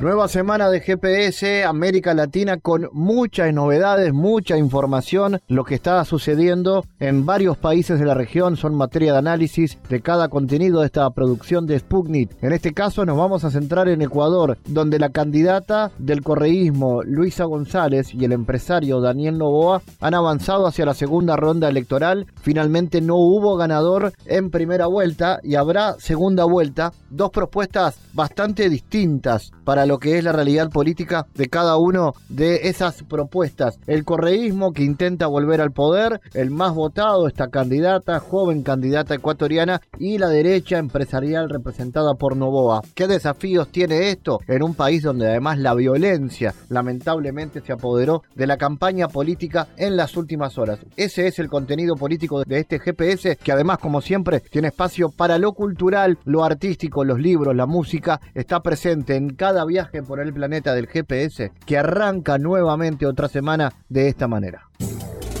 Nueva semana de GPS América Latina con muchas novedades, mucha información. Lo que está sucediendo en varios países de la región son materia de análisis de cada contenido de esta producción de Sputnik. En este caso nos vamos a centrar en Ecuador, donde la candidata del correísmo Luisa González y el empresario Daniel Novoa han avanzado hacia la segunda ronda electoral. Finalmente no hubo ganador en primera vuelta y habrá segunda vuelta. Dos propuestas bastante distintas para lo que es la realidad política de cada uno de esas propuestas. El correísmo que intenta volver al poder, el más votado, esta candidata, joven candidata ecuatoriana, y la derecha empresarial representada por Novoa. ¿Qué desafíos tiene esto en un país donde además la violencia lamentablemente se apoderó de la campaña política en las últimas horas? Ese es el contenido político de este GPS que además como siempre tiene espacio para lo cultural, lo artístico, los libros, la música, está presente en cada viaje viaje por el planeta del GPS que arranca nuevamente otra semana de esta manera.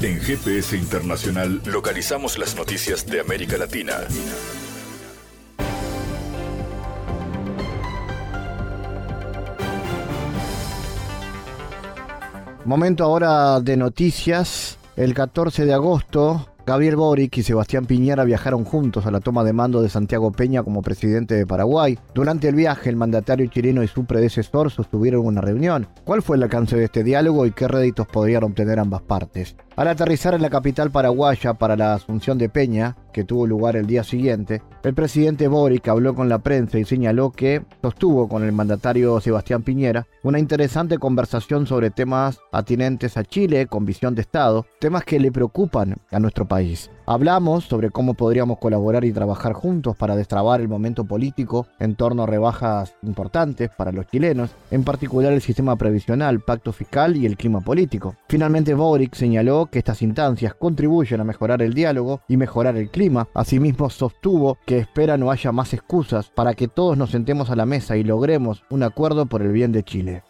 En GPS Internacional localizamos las noticias de América Latina. Momento ahora de noticias. El 14 de agosto Gabriel Boric y Sebastián Piñera viajaron juntos a la toma de mando de Santiago Peña como presidente de Paraguay. Durante el viaje, el mandatario chileno y su predecesor sostuvieron una reunión. ¿Cuál fue el alcance de este diálogo y qué réditos podrían obtener ambas partes? Al aterrizar en la capital paraguaya para la asunción de Peña, que tuvo lugar el día siguiente, el presidente Boric habló con la prensa y señaló que sostuvo con el mandatario Sebastián Piñera una interesante conversación sobre temas atinentes a Chile con visión de Estado, temas que le preocupan a nuestro país. Hablamos sobre cómo podríamos colaborar y trabajar juntos para destrabar el momento político en torno a rebajas importantes para los chilenos, en particular el sistema previsional, pacto fiscal y el clima político. Finalmente, Boric señaló que estas instancias contribuyen a mejorar el diálogo y mejorar el clima. Asimismo, sostuvo que espera no haya más excusas para que todos nos sentemos a la mesa y logremos un acuerdo por el bien de Chile.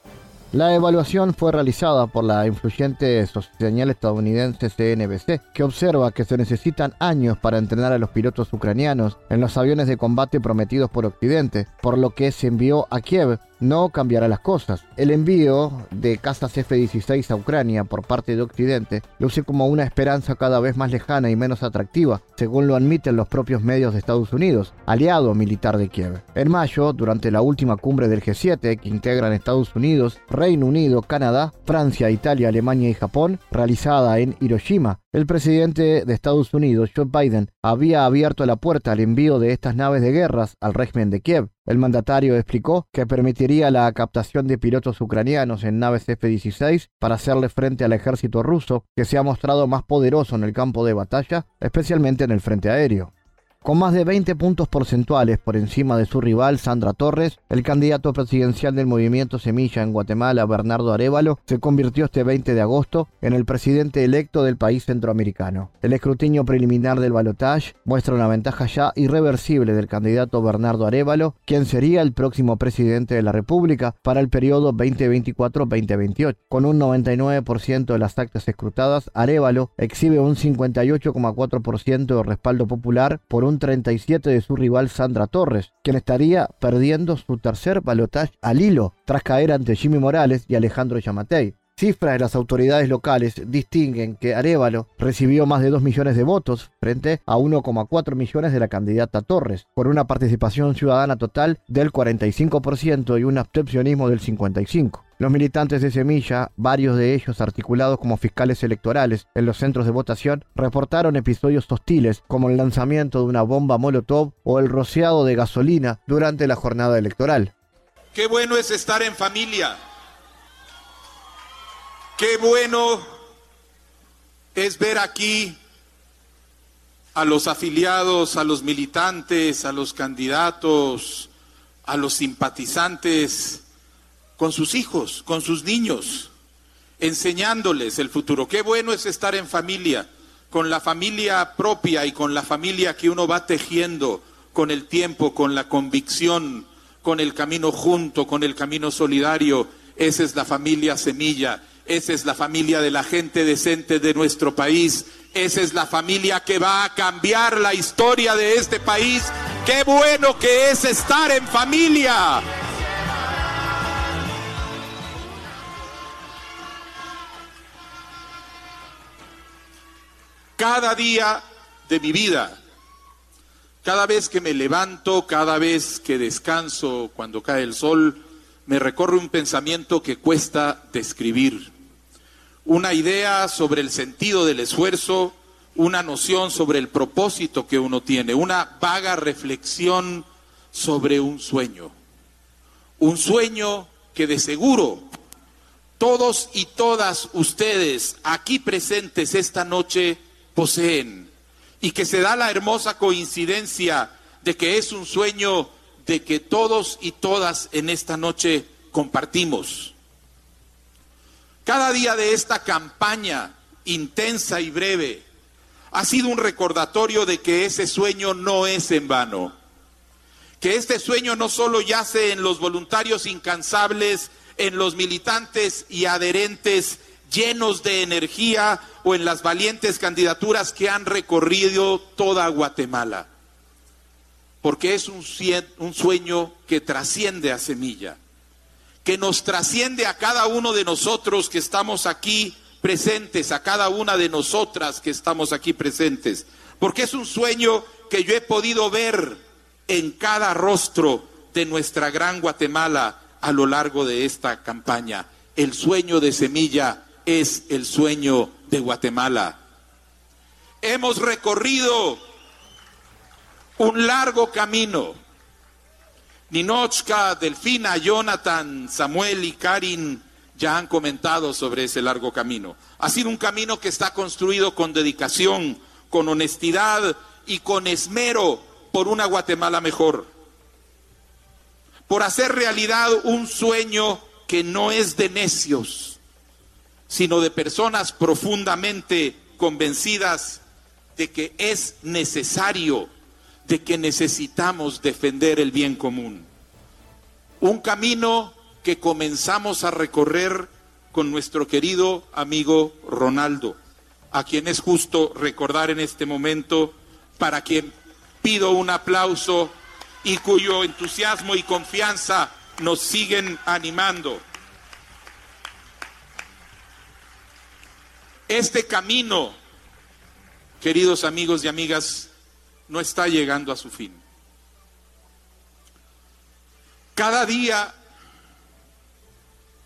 La evaluación fue realizada por la influyente señal estadounidense CNBC, que observa que se necesitan años para entrenar a los pilotos ucranianos en los aviones de combate prometidos por Occidente, por lo que se envió a Kiev no cambiará las cosas. El envío de casas F-16 a Ucrania por parte de Occidente luce como una esperanza cada vez más lejana y menos atractiva, según lo admiten los propios medios de Estados Unidos, aliado militar de Kiev. En mayo, durante la última cumbre del G7, que integran Estados Unidos, Reino Unido, Canadá, Francia, Italia, Alemania y Japón, realizada en Hiroshima, el presidente de Estados Unidos, Joe Biden, había abierto la puerta al envío de estas naves de guerras al régimen de Kiev. El mandatario explicó que permitiría la captación de pilotos ucranianos en naves F-16 para hacerle frente al ejército ruso, que se ha mostrado más poderoso en el campo de batalla, especialmente en el frente aéreo. Con más de 20 puntos porcentuales por encima de su rival Sandra Torres, el candidato presidencial del movimiento Semilla en Guatemala, Bernardo Arevalo, se convirtió este 20 de agosto en el presidente electo del país centroamericano. El escrutinio preliminar del balotaje muestra una ventaja ya irreversible del candidato Bernardo Arevalo, quien sería el próximo presidente de la República para el periodo 2024-2028. Con un 99% de las actas escrutadas, Arevalo exhibe un 58,4% de respaldo popular por un 37 de su rival Sandra Torres, quien estaría perdiendo su tercer balotaje al hilo tras caer ante Jimmy Morales y Alejandro Yamatei. Cifras de las autoridades locales distinguen que Arevalo recibió más de 2 millones de votos frente a 1,4 millones de la candidata Torres, por una participación ciudadana total del 45% y un abstencionismo del 55%. Los militantes de Semilla, varios de ellos articulados como fiscales electorales en los centros de votación, reportaron episodios hostiles como el lanzamiento de una bomba Molotov o el rociado de gasolina durante la jornada electoral. Qué bueno es estar en familia. Qué bueno es ver aquí a los afiliados, a los militantes, a los candidatos, a los simpatizantes con sus hijos, con sus niños, enseñándoles el futuro. Qué bueno es estar en familia, con la familia propia y con la familia que uno va tejiendo con el tiempo, con la convicción, con el camino junto, con el camino solidario. Esa es la familia semilla, esa es la familia de la gente decente de nuestro país, esa es la familia que va a cambiar la historia de este país. Qué bueno que es estar en familia. Cada día de mi vida, cada vez que me levanto, cada vez que descanso, cuando cae el sol, me recorre un pensamiento que cuesta describir una idea sobre el sentido del esfuerzo, una noción sobre el propósito que uno tiene, una vaga reflexión sobre un sueño. Un sueño que de seguro todos y todas ustedes aquí presentes esta noche poseen y que se da la hermosa coincidencia de que es un sueño de que todos y todas en esta noche compartimos. Cada día de esta campaña intensa y breve ha sido un recordatorio de que ese sueño no es en vano, que este sueño no solo yace en los voluntarios incansables, en los militantes y adherentes llenos de energía o en las valientes candidaturas que han recorrido toda Guatemala, porque es un, un sueño que trasciende a semilla que nos trasciende a cada uno de nosotros que estamos aquí presentes, a cada una de nosotras que estamos aquí presentes, porque es un sueño que yo he podido ver en cada rostro de nuestra gran Guatemala a lo largo de esta campaña. El sueño de semilla es el sueño de Guatemala. Hemos recorrido un largo camino Ninochka, Delfina, Jonathan, Samuel y Karin ya han comentado sobre ese largo camino. Ha sido un camino que está construido con dedicación, con honestidad y con esmero por una Guatemala mejor. Por hacer realidad un sueño que no es de necios, sino de personas profundamente convencidas de que es necesario de que necesitamos defender el bien común. Un camino que comenzamos a recorrer con nuestro querido amigo Ronaldo, a quien es justo recordar en este momento, para quien pido un aplauso y cuyo entusiasmo y confianza nos siguen animando. Este camino, queridos amigos y amigas, no está llegando a su fin. Cada día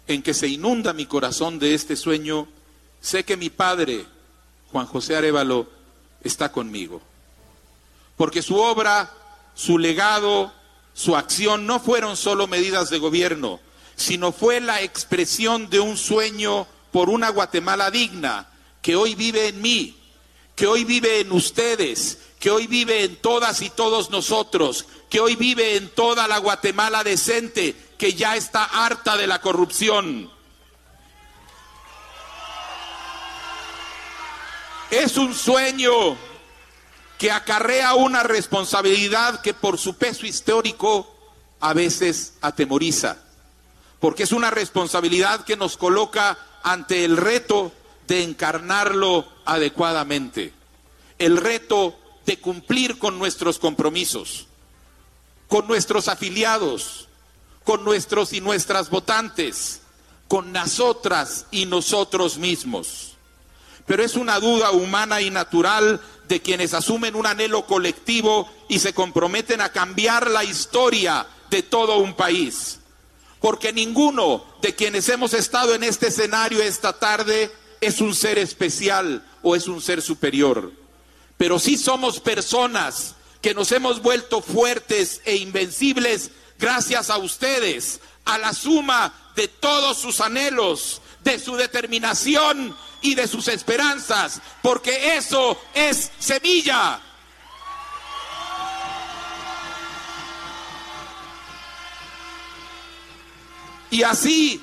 en que se inunda mi corazón de este sueño, sé que mi padre, Juan José Arevalo, está conmigo. Porque su obra, su legado, su acción no fueron solo medidas de gobierno, sino fue la expresión de un sueño por una Guatemala digna que hoy vive en mí, que hoy vive en ustedes, que hoy vive en todas y todos nosotros, que hoy vive en toda la Guatemala decente, que ya está harta de la corrupción. Es un sueño que acarrea una responsabilidad que por su peso histórico a veces atemoriza, porque es una responsabilidad que nos coloca ante el reto de encarnarlo adecuadamente, el reto de cumplir con nuestros compromisos, con nuestros afiliados, con nuestros y nuestras votantes, con nosotras y nosotros mismos. Pero es una duda humana y natural de quienes asumen un anhelo colectivo y se comprometen a cambiar la historia de todo un país. Porque ninguno de quienes hemos estado en este escenario esta tarde es un ser especial o es un ser superior pero sí somos personas que nos hemos vuelto fuertes e invencibles gracias a ustedes, a la suma de todos sus anhelos, de su determinación y de sus esperanzas, porque eso es semilla. Y así,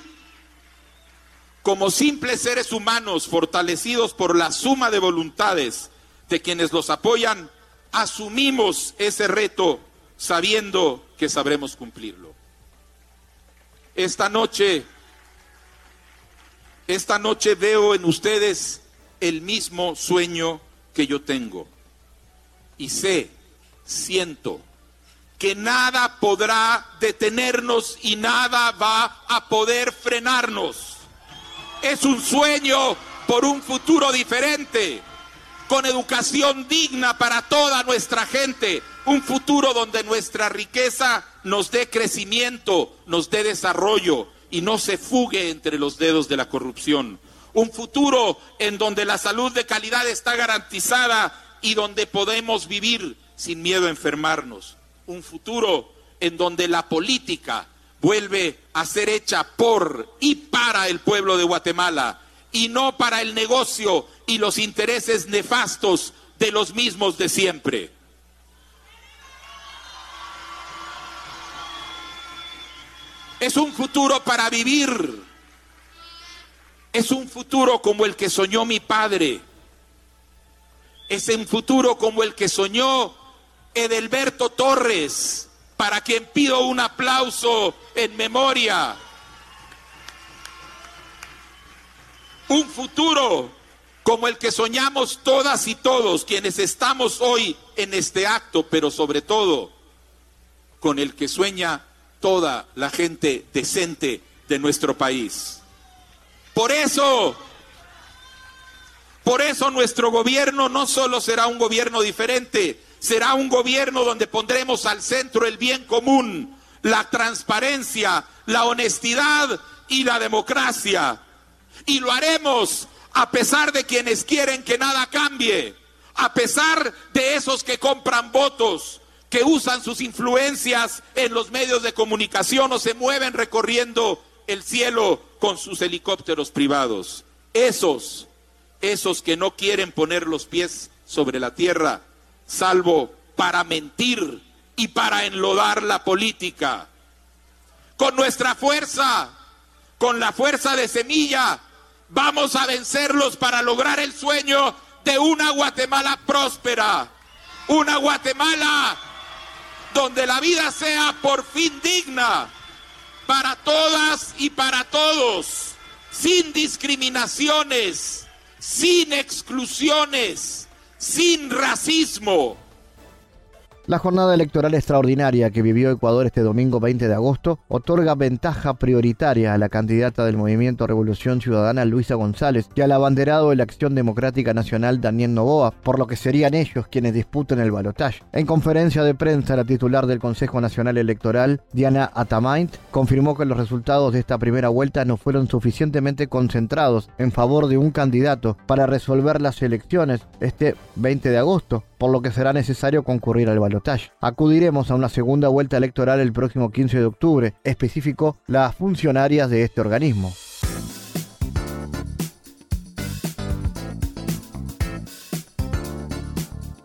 como simples seres humanos fortalecidos por la suma de voluntades de quienes los apoyan, asumimos ese reto sabiendo que sabremos cumplirlo. Esta noche, esta noche veo en ustedes el mismo sueño que yo tengo. Y sé, siento, que nada podrá detenernos y nada va a poder frenarnos. Es un sueño por un futuro diferente, con educación digna para toda nuestra gente, un futuro donde nuestra riqueza nos dé crecimiento, nos dé desarrollo y no se fugue entre los dedos de la corrupción. Un futuro en donde la salud de calidad está garantizada y donde podemos vivir sin miedo a enfermarnos un futuro en donde la política vuelve a ser hecha por y para el pueblo de Guatemala y no para el negocio y los intereses nefastos de los mismos de siempre. Es un futuro para vivir. Es un futuro como el que soñó mi padre. Es un futuro como el que soñó Edelberto Torres, para quien pido un aplauso en memoria. Un futuro como el que soñamos todas y todos quienes estamos hoy en este acto, pero sobre todo con el que sueña toda la gente decente de nuestro país. Por eso, por eso nuestro gobierno no solo será un gobierno diferente, será un gobierno donde pondremos al centro el bien común, la transparencia, la honestidad y la democracia. Y lo haremos a pesar de quienes quieren que nada cambie, a pesar de esos que compran votos, que usan sus influencias en los medios de comunicación o se mueven recorriendo el cielo con sus helicópteros privados. Esos, esos que no quieren poner los pies sobre la tierra, salvo para mentir y para enlodar la política. Con nuestra fuerza, con la fuerza de semilla, vamos a vencerlos para lograr el sueño de una Guatemala próspera, una Guatemala donde la vida sea por fin digna para todas y para todos, sin discriminaciones, sin exclusiones sin racismo. La jornada electoral extraordinaria que vivió Ecuador este domingo 20 de agosto otorga ventaja prioritaria a la candidata del Movimiento Revolución Ciudadana Luisa González y al abanderado de la Acción Democrática Nacional Daniel Novoa, por lo que serían ellos quienes disputen el balotaje. En conferencia de prensa, la titular del Consejo Nacional Electoral, Diana Atamaint, confirmó que los resultados de esta primera vuelta no fueron suficientemente concentrados en favor de un candidato para resolver las elecciones este 20 de agosto, por lo que será necesario concurrir al balotaje. Acudiremos a una segunda vuelta electoral el próximo 15 de octubre, específico las funcionarias de este organismo.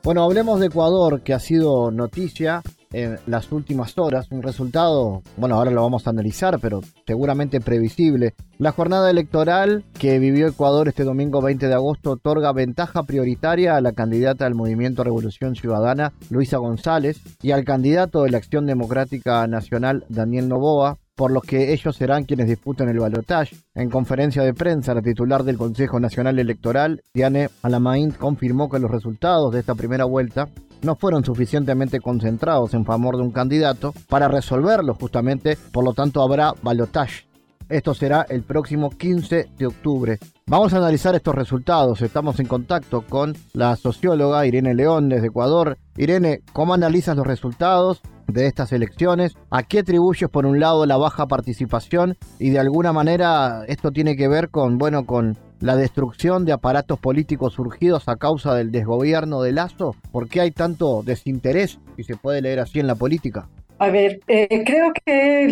Bueno, hablemos de Ecuador, que ha sido noticia en las últimas horas. Un resultado, bueno, ahora lo vamos a analizar, pero seguramente previsible. La jornada electoral que vivió Ecuador este domingo 20 de agosto otorga ventaja prioritaria a la candidata del Movimiento Revolución Ciudadana, Luisa González, y al candidato de la Acción Democrática Nacional, Daniel Novoa, por los que ellos serán quienes disputen el balotaje. En conferencia de prensa, la titular del Consejo Nacional Electoral, Diane Alamain, confirmó que los resultados de esta primera vuelta no fueron suficientemente concentrados en favor de un candidato para resolverlo justamente, por lo tanto habrá balotaje. Esto será el próximo 15 de octubre. Vamos a analizar estos resultados. Estamos en contacto con la socióloga Irene León desde Ecuador. Irene, ¿cómo analizas los resultados de estas elecciones? ¿A qué atribuyes por un lado la baja participación y de alguna manera esto tiene que ver con, bueno, con la destrucción de aparatos políticos surgidos a causa del desgobierno de Lazo? ¿Por qué hay tanto desinterés, si se puede leer así en la política? A ver, eh, creo que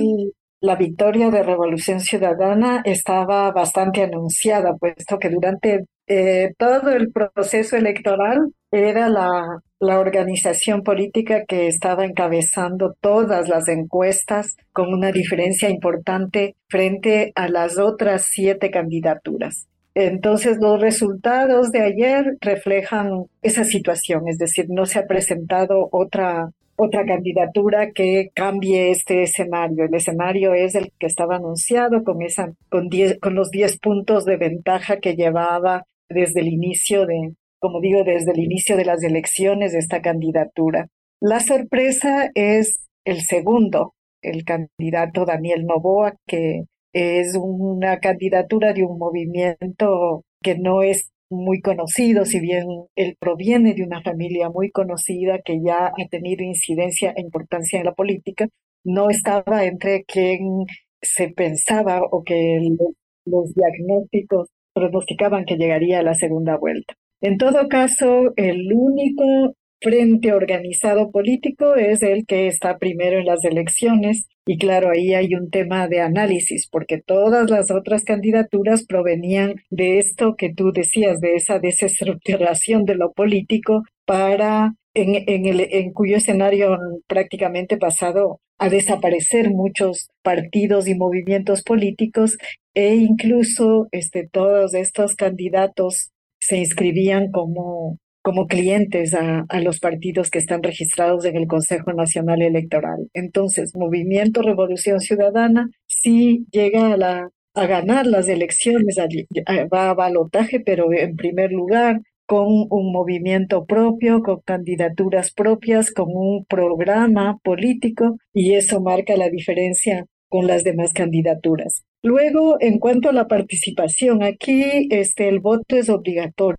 la victoria de Revolución Ciudadana estaba bastante anunciada, puesto que durante eh, todo el proceso electoral era la, la organización política que estaba encabezando todas las encuestas con una diferencia importante frente a las otras siete candidaturas. Entonces, los resultados de ayer reflejan esa situación, es decir, no se ha presentado otra, otra candidatura que cambie este escenario. El escenario es el que estaba anunciado con, con, con los 10 puntos de ventaja que llevaba desde el inicio de, como digo, desde el inicio de las elecciones de esta candidatura. La sorpresa es el segundo, el candidato Daniel Novoa, que es una candidatura de un movimiento que no es muy conocido, si bien él proviene de una familia muy conocida que ya ha tenido incidencia e importancia en la política, no estaba entre quien se pensaba o que los diagnósticos pronosticaban que llegaría a la segunda vuelta. En todo caso, el único frente organizado político es el que está primero en las elecciones. Y claro, ahí hay un tema de análisis porque todas las otras candidaturas provenían de esto que tú decías, de esa desestructuración de lo político para en, en, el, en cuyo escenario prácticamente pasado a desaparecer muchos partidos y movimientos políticos e incluso este, todos estos candidatos se inscribían como como clientes a, los partidos que están registrados en el Consejo Nacional Electoral. Entonces, Movimiento Revolución Ciudadana sí llega a, la, a ganar las elecciones, va a balotaje, pero en primer lugar con un movimiento propio, con candidaturas propias, con un programa político y eso marca la diferencia con las demás candidaturas. Luego, en cuanto a la participación, aquí este, el voto es obligatorio.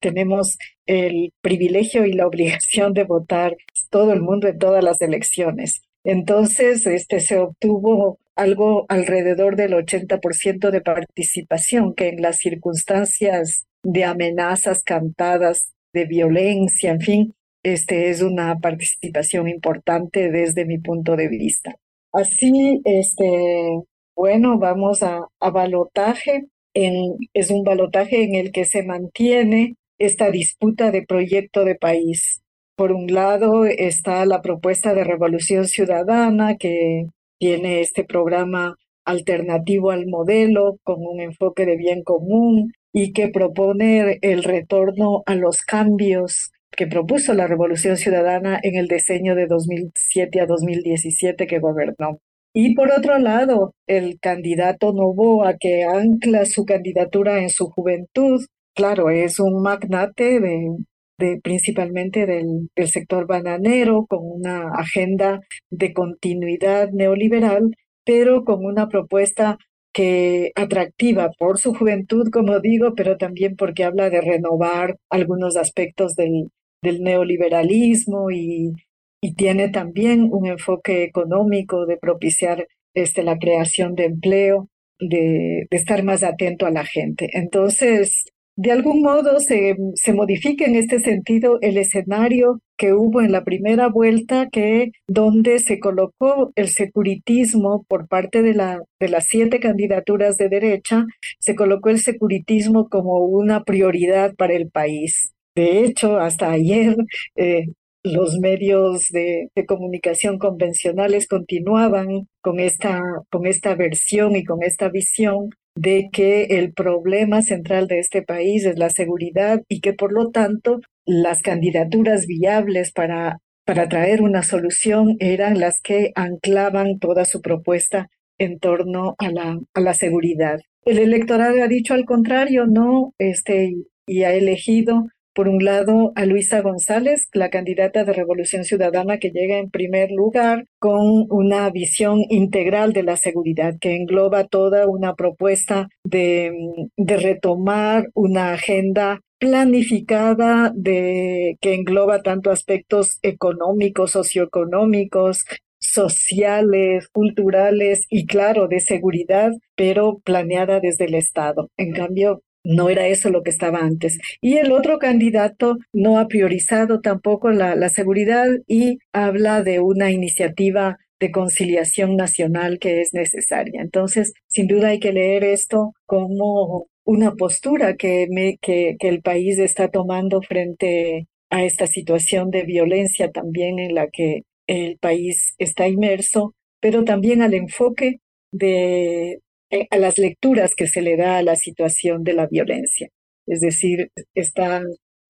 Tenemos el privilegio y la obligación de votar todo el mundo en todas las elecciones. Entonces, este, se obtuvo algo alrededor del 80% de participación, que en las circunstancias de amenazas cantadas, de violencia, en fin, este es una participación importante desde mi punto de vista. Así, este, bueno, vamos a, a balotaje. En, es un balotaje en el que se mantiene esta disputa de proyecto de país. Por un lado está la propuesta de Revolución Ciudadana, que tiene este programa alternativo al modelo con un enfoque de bien común y que propone el retorno a los cambios que propuso la Revolución Ciudadana en el diseño de 2007 a 2017 que gobernó. Y por otro lado, el candidato Novoa, que ancla su candidatura en su juventud, claro, es un magnate de, principalmente del, sector bananero, con una agenda de continuidad neoliberal, pero con una propuesta que atractiva por su juventud, como digo, pero también porque habla de renovar algunos aspectos del neoliberalismo y, y tiene también un enfoque económico de propiciar este, la creación de empleo, de, estar más atento a la gente. Entonces, de algún modo se, se, modifica en este sentido el escenario que hubo en la primera vuelta, que donde se colocó el securitismo por parte de, la, de las siete candidaturas de derecha, se colocó el securitismo como una prioridad para el país. De hecho, hasta ayer eh, los medios de, comunicación convencionales continuaban con esta, con esta versión y con esta visión de que el problema central de este país es la seguridad y que por lo tanto las candidaturas viables para, para traer una solución eran las que anclaban toda su propuesta en torno a la, a la seguridad. El electorado ha dicho al contrario, no, este, y ha elegido por un lado, a Luisa González, la candidata de Revolución Ciudadana que llega en primer lugar con una visión integral de la seguridad que engloba toda una propuesta de, retomar una agenda planificada que engloba tanto aspectos económicos, socioeconómicos, sociales, culturales y claro, de seguridad, pero planeada desde el Estado. En cambio, no era eso lo que estaba antes. Y el otro candidato no ha priorizado tampoco la, la seguridad y habla de una iniciativa de conciliación nacional que es necesaria. Entonces, sin duda hay que leer esto como una postura que, me, que, que el país está tomando frente a esta situación de violencia también en la que el país está inmerso, pero también al enfoque de a las lecturas que se le da a la situación de la violencia. Es decir, está,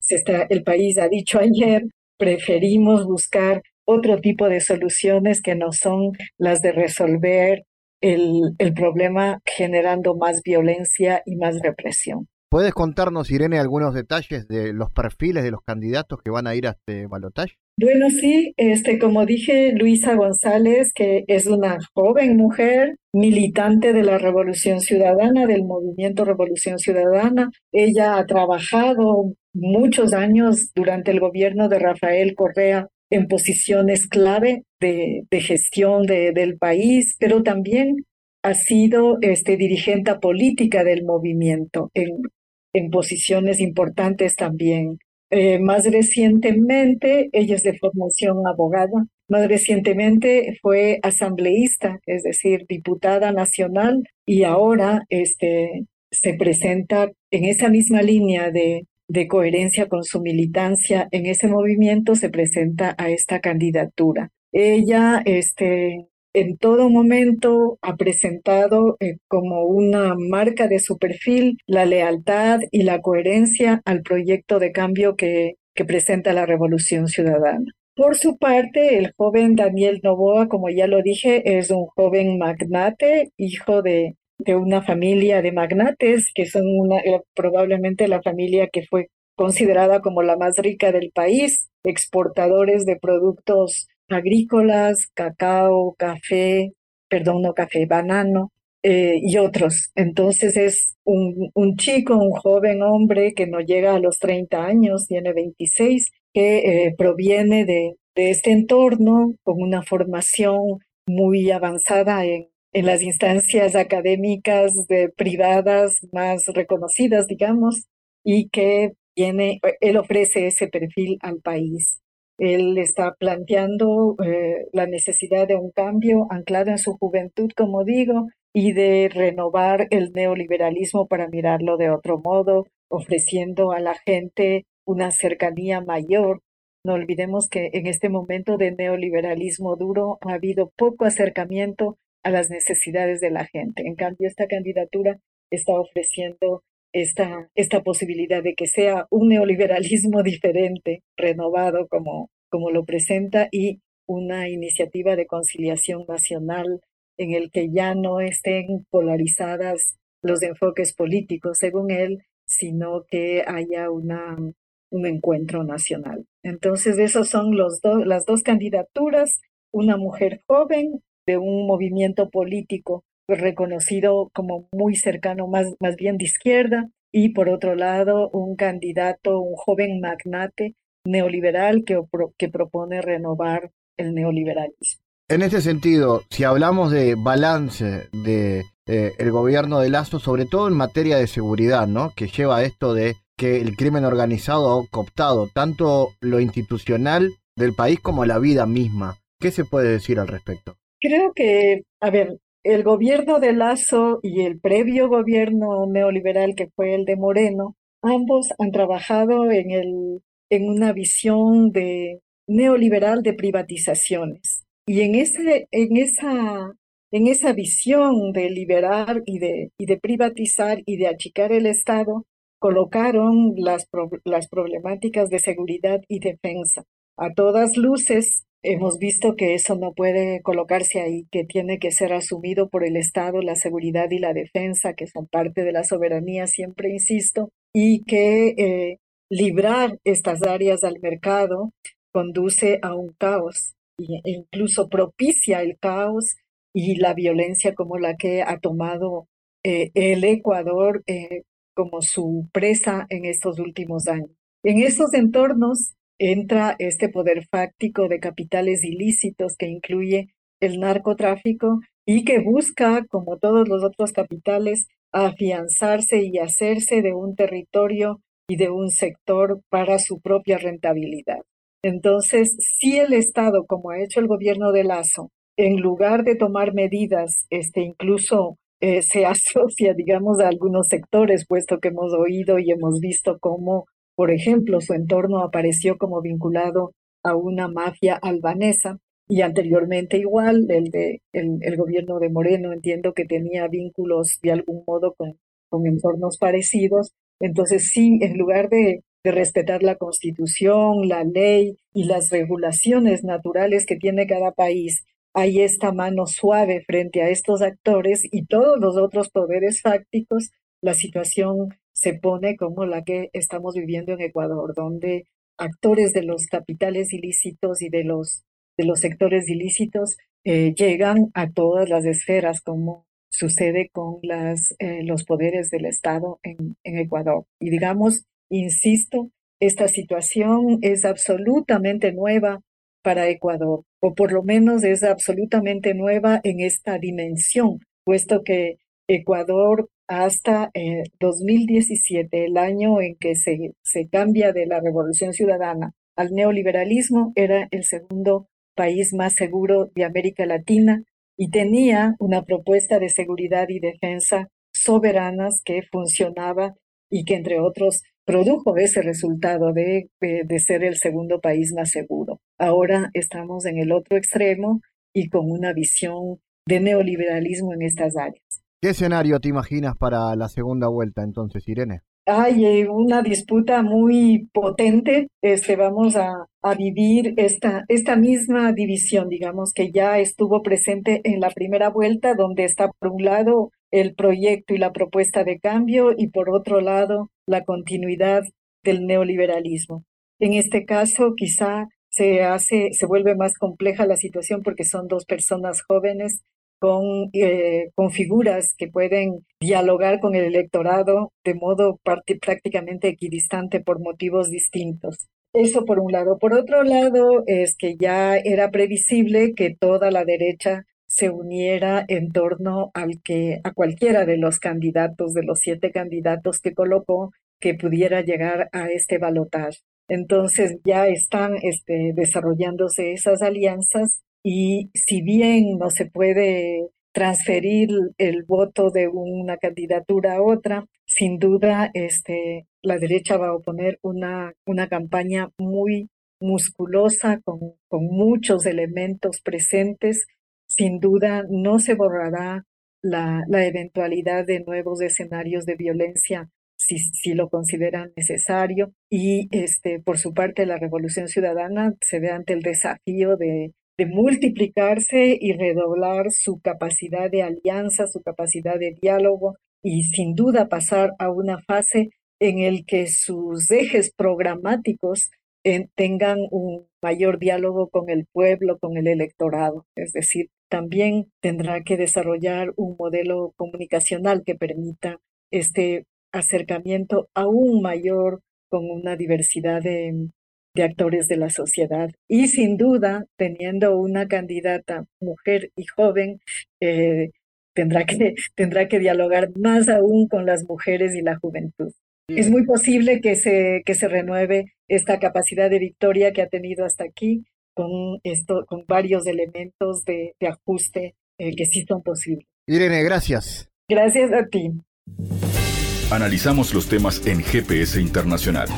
está, el país ha dicho ayer, preferimos buscar otro tipo de soluciones que no son las de resolver el, el problema generando más violencia y más represión. ¿Puedes contarnos, Irene, algunos detalles de los perfiles de los candidatos que van a ir a este balotaje? Bueno, sí, este, como dije, Luisa González, que es una joven mujer militante de la Revolución Ciudadana, del movimiento Revolución Ciudadana. Ella ha trabajado muchos años durante el gobierno de Rafael Correa en posiciones clave de, gestión del país, pero también ha sido este, dirigente política del movimiento en, en posiciones importantes también eh, más recientemente, ella es de formación abogada, más recientemente fue asambleísta, es decir, diputada nacional, y ahora este, se presenta en esa misma línea de, de coherencia con su militancia en ese movimiento, se presenta a esta candidatura. Ella este, en todo momento ha presentado eh, como una marca de su perfil la lealtad y la coherencia al proyecto de cambio que, que presenta la Revolución Ciudadana. Por su parte, el joven Daniel Novoa, como ya lo dije, es un joven magnate, hijo de, de una familia de magnates, que son una, eh, probablemente la familia que fue considerada como la más rica del país, exportadores de productos agrícolas, cacao, café, perdón, no café, banano eh, y otros. Entonces es un, chico, un joven hombre que no llega a los 30 años, tiene 26, que eh, proviene de, este entorno con una formación muy avanzada en, las instancias académicas de, privadas más reconocidas, digamos, y que viene, él ofrece ese perfil al país. Él está planteando eh, la necesidad de un cambio anclado en su juventud, como digo, y de renovar el neoliberalismo para mirarlo de otro modo, ofreciendo a la gente una cercanía mayor. No olvidemos que en este momento de neoliberalismo duro ha habido poco acercamiento a las necesidades de la gente. En cambio, esta candidatura está ofreciendo esta, esta posibilidad de que sea un neoliberalismo diferente, renovado como, como lo presenta, y una iniciativa de conciliación nacional en el que ya no estén polarizadas los enfoques políticos, según él, sino que haya una, un encuentro nacional. Entonces, esas son los las dos candidaturas, una mujer joven de un movimiento político reconocido como muy cercano, más, más bien de izquierda, y por otro lado, un candidato, un joven magnate neoliberal que, que propone renovar el neoliberalismo. En este sentido, si hablamos de balance de eh, el gobierno de Lazo, sobre todo en materia de seguridad, ¿no? Que lleva a esto de que el crimen organizado ha cooptado tanto lo institucional del país como la vida misma. ¿Qué se puede decir al respecto? Creo que, a ver, el gobierno de Lazo y el previo gobierno neoliberal que fue el de Moreno, ambos han trabajado en, el, en una visión de neoliberal de privatizaciones. Y en, ese, en, esa, en esa visión de liberar y de, y de privatizar y de achicar el Estado, colocaron las, las problemáticas de seguridad y defensa. A todas luces, Hemos visto que eso no puede colocarse ahí, que tiene que ser asumido por el Estado, la seguridad y la defensa, que son parte de la soberanía, siempre insisto, y que eh, librar estas áreas al mercado conduce a un caos e incluso propicia el caos y la violencia como la que ha tomado eh, el Ecuador eh, como su presa en estos últimos años. En estos entornos, entra este poder fáctico de capitales ilícitos que incluye el narcotráfico y que busca, como todos los otros capitales, afianzarse y hacerse de un territorio y de un sector para su propia rentabilidad. Entonces, si el Estado, como ha hecho el gobierno de Lazo, en lugar de tomar medidas, este, incluso eh, se asocia, digamos, a algunos sectores, puesto que hemos oído y hemos visto cómo Por ejemplo, su entorno apareció como vinculado a una mafia albanesa y anteriormente igual el de el, gobierno de Moreno entiendo que tenía vínculos de algún modo con, con entornos parecidos. Entonces sí, en lugar de, de respetar la constitución, la ley y las regulaciones naturales que tiene cada país, hay esta mano suave frente a estos actores y todos los otros poderes fácticos, la situación se pone como la que estamos viviendo en Ecuador, donde actores de los capitales ilícitos y de los, de los sectores ilícitos eh, llegan a todas las esferas, como sucede con las, eh, los poderes del Estado en, en Ecuador. Y digamos, insisto, esta situación es absolutamente nueva para Ecuador, o por lo menos es absolutamente nueva en esta dimensión, puesto que Ecuador hasta 2017, eh, el año en que se, cambia de la revolución ciudadana al neoliberalismo, era el segundo país más seguro de América Latina y tenía una propuesta de seguridad y defensa soberanas que funcionaba y que, entre otros, produjo ese resultado de, de, ser el segundo país más seguro. Ahora estamos en el otro extremo y con una visión de neoliberalismo en estas áreas. ¿Qué escenario te imaginas para la segunda vuelta entonces, Irene? Hay eh, una disputa muy potente. Este, vamos a, a, vivir esta, esta misma división, digamos, que ya estuvo presente en la primera vuelta, donde está por un lado el proyecto y la propuesta de cambio y por otro lado la continuidad del neoliberalismo. En este caso, quizá se hace, se vuelve más compleja la situación porque son dos personas jóvenes con, eh, con figuras que pueden dialogar con el electorado de modo prácticamente equidistante por motivos distintos. Eso por un lado. Por otro lado, es que ya era previsible que toda la derecha se uniera en torno al que a cualquiera de los candidatos, de los siete candidatos que colocó, que pudiera llegar a este balotaje. Entonces ya están este, desarrollándose esas alianzas y si bien no se puede transferir el voto de una candidatura a otra, sin duda este, la derecha va a oponer una, una campaña muy musculosa, con, con muchos elementos presentes. Sin duda no se borrará la, la eventualidad de nuevos escenarios de violencia si, si, lo consideran necesario. Y este, por su parte, la Revolución Ciudadana se ve ante el desafío de de multiplicarse y redoblar su capacidad de alianza, su capacidad de diálogo y sin duda pasar a una fase en el que sus ejes programáticos eh, tengan un mayor diálogo con el pueblo, con el electorado. Es decir, también tendrá que desarrollar un modelo comunicacional que permita este acercamiento aún mayor con una diversidad de, de actores de la sociedad. Y sin duda, teniendo una candidata mujer y joven, eh, tendrá, que, tendrá que dialogar más aún con las mujeres y la juventud. Es muy posible que se, que se renueve esta capacidad de victoria que ha tenido hasta aquí con, esto, con varios elementos de, ajuste eh, que sí son posibles. Irene, gracias. Gracias a ti. Analizamos los temas en GPS Internacional.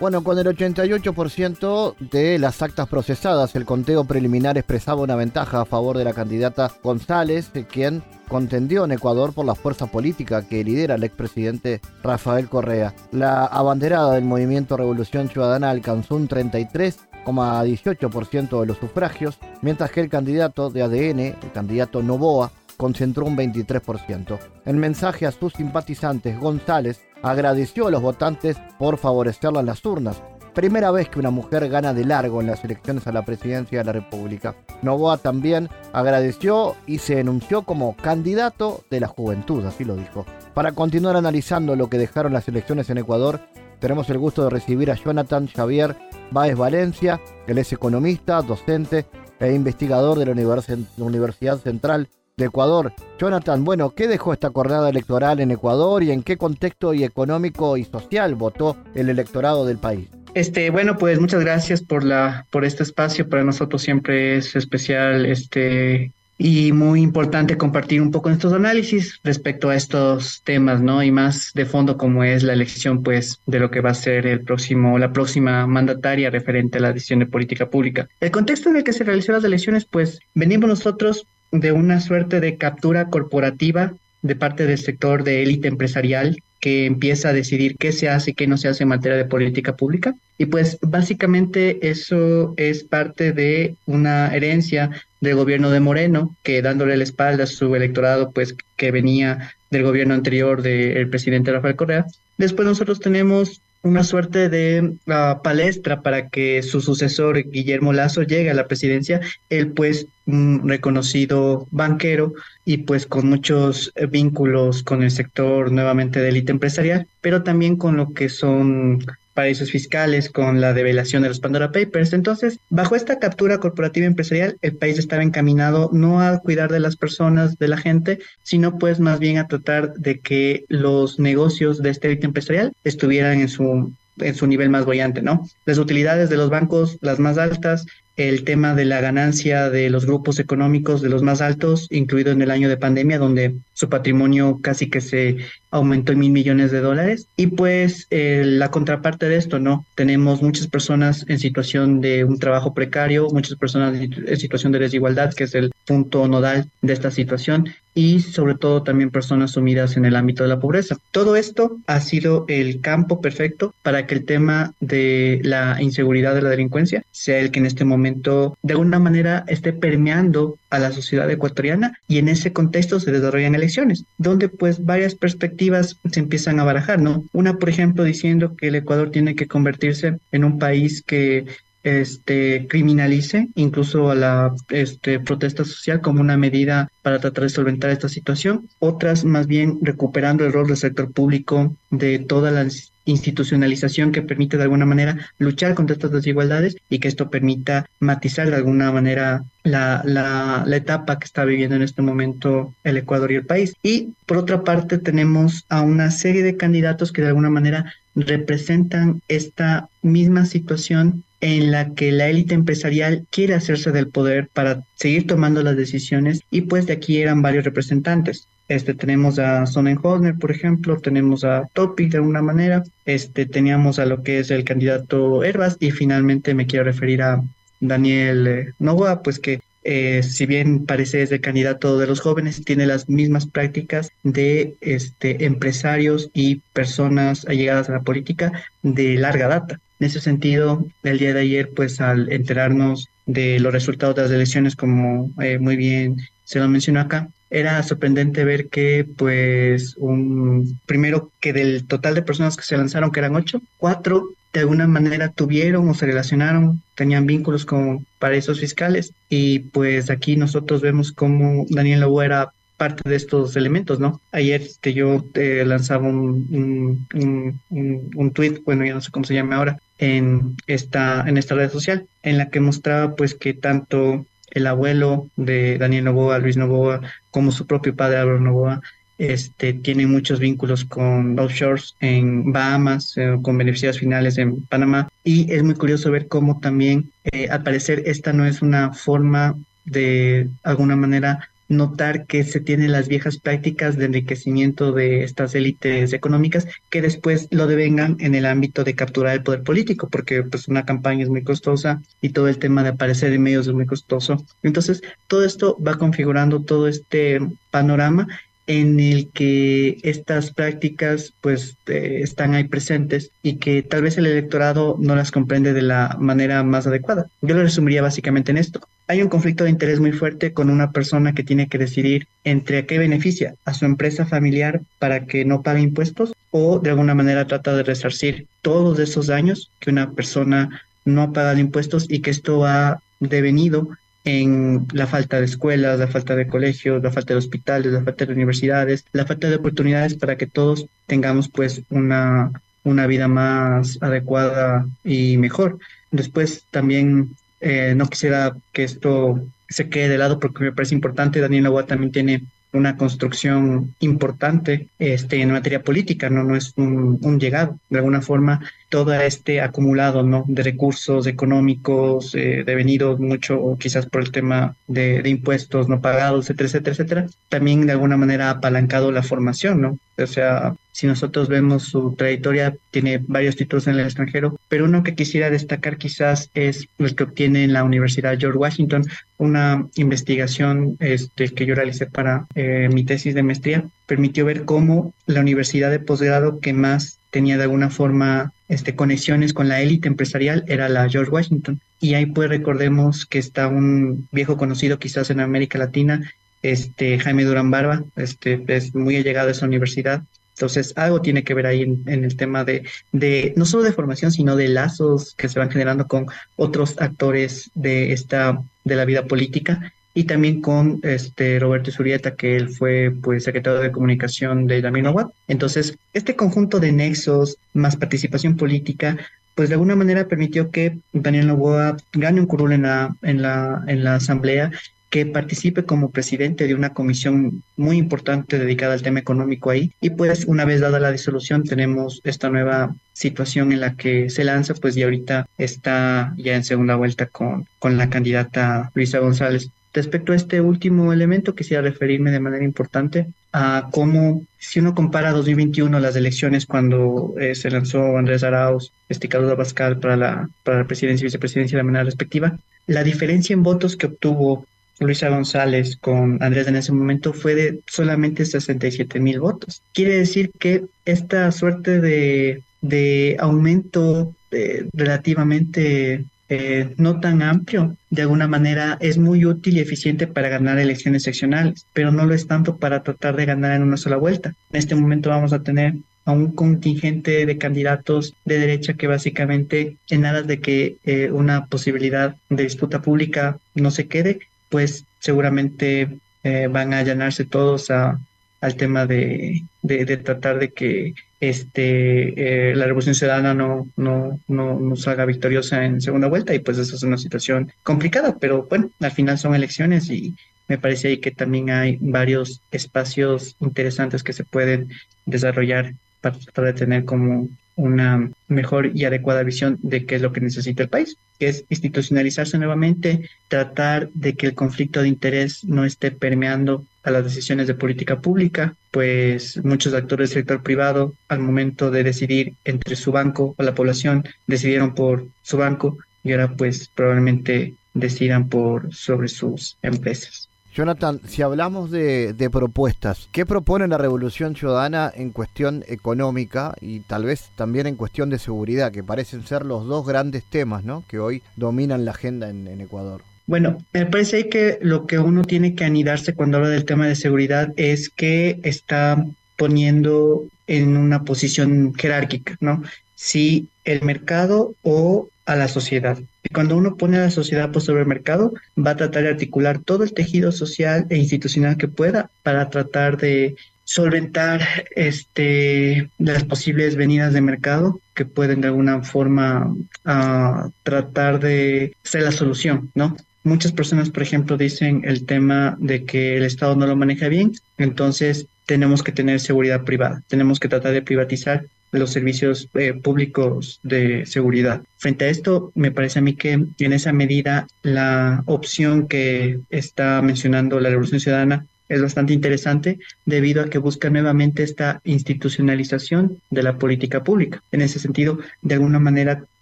Bueno, con el 88% de las actas procesadas, el conteo preliminar expresaba una ventaja a favor de la candidata González, quien contendió en Ecuador por la fuerza política que lidera el expresidente Rafael Correa. La abanderada del movimiento Revolución Ciudadana alcanzó un 33,18% de los sufragios, mientras que el candidato de ADN, el candidato Novoa, concentró un 23%. En mensaje a sus simpatizantes, González agradeció a los votantes por favorecerla en las urnas. Primera vez que una mujer gana de largo en las elecciones a la presidencia de la República. Novoa también agradeció y se enunció como candidato de la juventud, así lo dijo. Para continuar analizando lo que dejaron las elecciones en Ecuador, tenemos el gusto de recibir a Jonathan Xavier Báez Valencia, él es economista, docente e investigador de la Universidad Central de Ecuador. Jonathan, bueno, ¿qué dejó esta jornada electoral en Ecuador y en qué contexto y económico y social votó el electorado del país? Este, bueno, pues muchas gracias por la, por este espacio. Para nosotros siempre es especial este y muy importante compartir un poco estos análisis respecto a estos temas, ¿no? Y más de fondo como es la elección, pues, de lo que va a ser el próximo, la próxima mandataria referente a la decisión de política pública. El contexto en el que se realizaron las elecciones, pues, venimos nosotros de una suerte de captura corporativa de parte del sector de élite empresarial que empieza a decidir qué se hace y qué no se hace en materia de política pública. Y pues básicamente eso es parte de una herencia del gobierno de Moreno, que dándole la espalda a su electorado, pues que venía del gobierno anterior del presidente Rafael Correa. Después nosotros tenemos una suerte de ah, palestra para que su sucesor Guillermo Lazo llegue a la presidencia, él pues un reconocido banquero y pues con muchos vínculos con el sector nuevamente de élite empresarial, pero también con lo que son paraísos fiscales, con la develación de los Pandora Papers. Entonces, bajo esta captura corporativa empresarial, el país estaba encaminado no a cuidar de las personas, de la gente, sino pues más bien a tratar de que los negocios de este élite empresarial estuvieran en su en su nivel más bollante, ¿no? Las utilidades de los bancos, las más altas, el tema de la ganancia de los grupos económicos de los más altos, incluido en el año de pandemia, donde su patrimonio casi que se aumentó en mil millones de dólares. Y pues eh, la contraparte de esto, ¿no? Tenemos muchas personas en situación de un trabajo precario, muchas personas en situación de desigualdad, que es el punto nodal de esta situación, y sobre todo también personas sumidas en el ámbito de la pobreza. Todo esto ha sido el campo perfecto para que el tema de la inseguridad de la delincuencia sea el que en este momento de alguna manera esté permeando a la sociedad ecuatoriana y en ese contexto se desarrollan elecciones, donde pues varias perspectivas se empiezan a barajar, ¿no? Una, por ejemplo, diciendo que el Ecuador tiene que convertirse en un país que este, criminalice incluso a la este, protesta social como una medida para tratar de solventar esta situación. Otras más bien recuperando el rol del sector público de todas las institucionalización que permite de alguna manera luchar contra estas desigualdades y que esto permita matizar de alguna manera la, la, la, etapa que está viviendo en este momento el Ecuador y el país. Y por otra parte tenemos a una serie de candidatos que de alguna manera representan esta misma situación en la que la élite empresarial quiere hacerse del poder para seguir tomando las decisiones y pues de aquí eran varios representantes. Este, tenemos a Sonnenholmer, por ejemplo, tenemos a Topic de alguna manera, este, teníamos a lo que es el candidato Herbas y finalmente me quiero referir a Daniel eh, Novoa, pues que eh, si bien parece es candidato de los jóvenes, tiene las mismas prácticas de este, empresarios y personas allegadas a la política de larga data. En ese sentido, el día de ayer, pues al enterarnos de los resultados de las elecciones, como eh, muy bien se lo mencionó acá, era sorprendente ver que, pues, un primero que del total de personas que se lanzaron, que eran ocho, cuatro de alguna manera tuvieron o se relacionaron, tenían vínculos con paraísos fiscales. Y pues aquí nosotros vemos cómo Daniel Lobo era parte de estos elementos, ¿no? Ayer este, yo te lanzaba un, un, un, un, tweet, bueno, ya no sé cómo se llama ahora, en esta, en esta red social, en la que mostraba pues que tanto el abuelo de Daniel Novoa, Luis Novoa, como su propio padre Álvaro Novoa, este, tiene muchos vínculos con offshores en Bahamas, eh, con beneficiarios finales en Panamá. Y es muy curioso ver cómo también, eh, al parecer, esta no es una forma de alguna manera notar que se tienen las viejas prácticas de enriquecimiento de estas élites económicas que después lo devengan en el ámbito de capturar el poder político, porque pues una campaña es muy costosa y todo el tema de aparecer en medios es muy costoso. Entonces, todo esto va configurando todo este panorama en el que estas prácticas pues eh, están ahí presentes y que tal vez el electorado no las comprende de la manera más adecuada. Yo lo resumiría básicamente en esto. Hay un conflicto de interés muy fuerte con una persona que tiene que decidir entre a qué beneficia a su empresa familiar para que no pague impuestos o de alguna manera trata de resarcir todos esos daños que una persona no ha pagado impuestos y que esto ha devenido en la falta de escuelas, la falta de colegios, la falta de hospitales, la falta de universidades, la falta de oportunidades para que todos tengamos pues una, una vida más adecuada y mejor. Después también eh, no quisiera que esto se quede de lado porque me parece importante. Daniel Agua también tiene una construcción importante este, en materia política, no, no es un, un llegado. De alguna forma, todo este acumulado ¿no? de recursos económicos, eh, devenidos mucho quizás por el tema de, impuestos no pagados, etcétera, etcétera, etcétera, también de alguna manera ha apalancado la formación, ¿no? O sea, si nosotros vemos su trayectoria, tiene varios títulos en el extranjero, pero uno que quisiera destacar quizás es el que obtiene en la Universidad George Washington, una investigación este, que yo realicé para eh, mi tesis de maestría, permitió ver cómo la universidad de posgrado que más tenía de alguna forma este, conexiones con la élite empresarial era la George Washington. Y ahí pues recordemos que está un viejo conocido quizás en América Latina, este Jaime Durán Barba, este, es muy allegado a esa universidad. Entonces, algo tiene que ver ahí en, en, el tema de, de, no solo de formación, sino de lazos que se van generando con otros actores de esta, de la vida política y también con este Roberto Zurieta, que él fue pues secretario de comunicación de Daniel Novoa. Entonces, este conjunto de nexos más participación política, pues de alguna manera permitió que Daniel Novoa gane un curul en la, en la, en la asamblea que participe como presidente de una comisión muy importante dedicada al tema económico ahí. Y pues una vez dada la disolución tenemos esta nueva situación en la que se lanza, pues y ahorita está ya en segunda vuelta con, con la candidata Luisa González. Respecto a este último elemento, quisiera referirme de manera importante a cómo, si uno compara 2021, las elecciones cuando eh, se lanzó Andrés Arauz, Carlos Abascal para la, para la presidencia y vicepresidencia de manera respectiva, la diferencia en votos que obtuvo Luisa González con Andrés en ese momento fue de solamente 67 mil votos. Quiere decir que esta suerte de, de aumento eh, relativamente eh, no tan amplio, de alguna manera es muy útil y eficiente para ganar elecciones seccionales, pero no lo es tanto para tratar de ganar en una sola vuelta. En este momento vamos a tener a un contingente de candidatos de derecha que básicamente en aras de que eh, una posibilidad de disputa pública no se quede, pues seguramente eh, van a allanarse todos a, al tema de, de, tratar de que este, eh, la Revolución Ciudadana no, no, no, no, salga victoriosa en segunda vuelta y pues eso es una situación complicada, pero bueno, al final son elecciones y me parece ahí que también hay varios espacios interesantes que se pueden desarrollar para tratar de tener como una mejor y adecuada visión de qué es lo que necesita el país, que es institucionalizarse nuevamente, tratar de que el conflicto de interés no esté permeando a las decisiones de política pública, pues muchos actores del sector privado al momento de decidir entre su banco o la población decidieron por su banco y ahora pues probablemente decidan por sobre sus empresas. Jonathan, si hablamos de, propuestas, ¿qué propone la Revolución Ciudadana en cuestión económica y tal vez también en cuestión de seguridad, que parecen ser los dos grandes temas ¿no? que hoy dominan la agenda en, Ecuador? Bueno, me parece que lo que uno tiene que anidarse cuando habla del tema de seguridad es que está poniendo en una posición jerárquica, ¿no? Si el mercado o a la sociedad. Y cuando uno pone a la sociedad por sobre el mercado, va a tratar de articular todo el tejido social e institucional que pueda para tratar de solventar este, las posibles venidas de mercado que pueden de alguna forma ah, tratar de ser la solución, ¿no? Muchas personas, por ejemplo, dicen el tema de que el Estado no lo maneja bien, entonces tenemos que tener seguridad privada, tenemos que tratar de privatizar los servicios eh, públicos de seguridad. Frente a esto, me parece a mí que en esa medida la opción que está mencionando la Revolución Ciudadana es bastante interesante debido a que busca nuevamente esta institucionalización de la política pública. En ese sentido, de alguna manera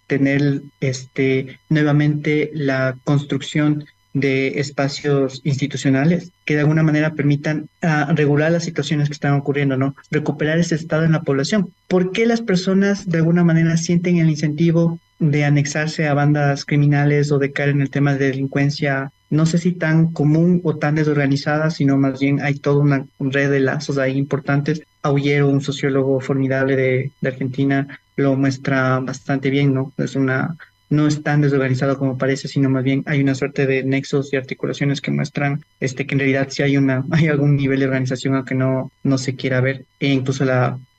tener este nuevamente la construcción de espacios institucionales que de alguna manera permitan ah, regular las situaciones que están ocurriendo, ¿no? Recuperar ese estado en la población. ¿Por qué las personas de alguna manera sienten el incentivo de anexarse a bandas criminales o de caer en el tema de delincuencia, no sé si tan común o tan desorganizada, sino más bien hay toda una red de lazos ahí importantes. Aullero, un sociólogo formidable de, de Argentina, lo muestra bastante bien, ¿no? Es una no es tan desorganizado como parece, sino más bien hay una suerte de nexos y articulaciones que muestran este, que en realidad sí hay, una, hay algún nivel de organización aunque no, no se quiera ver, e incluso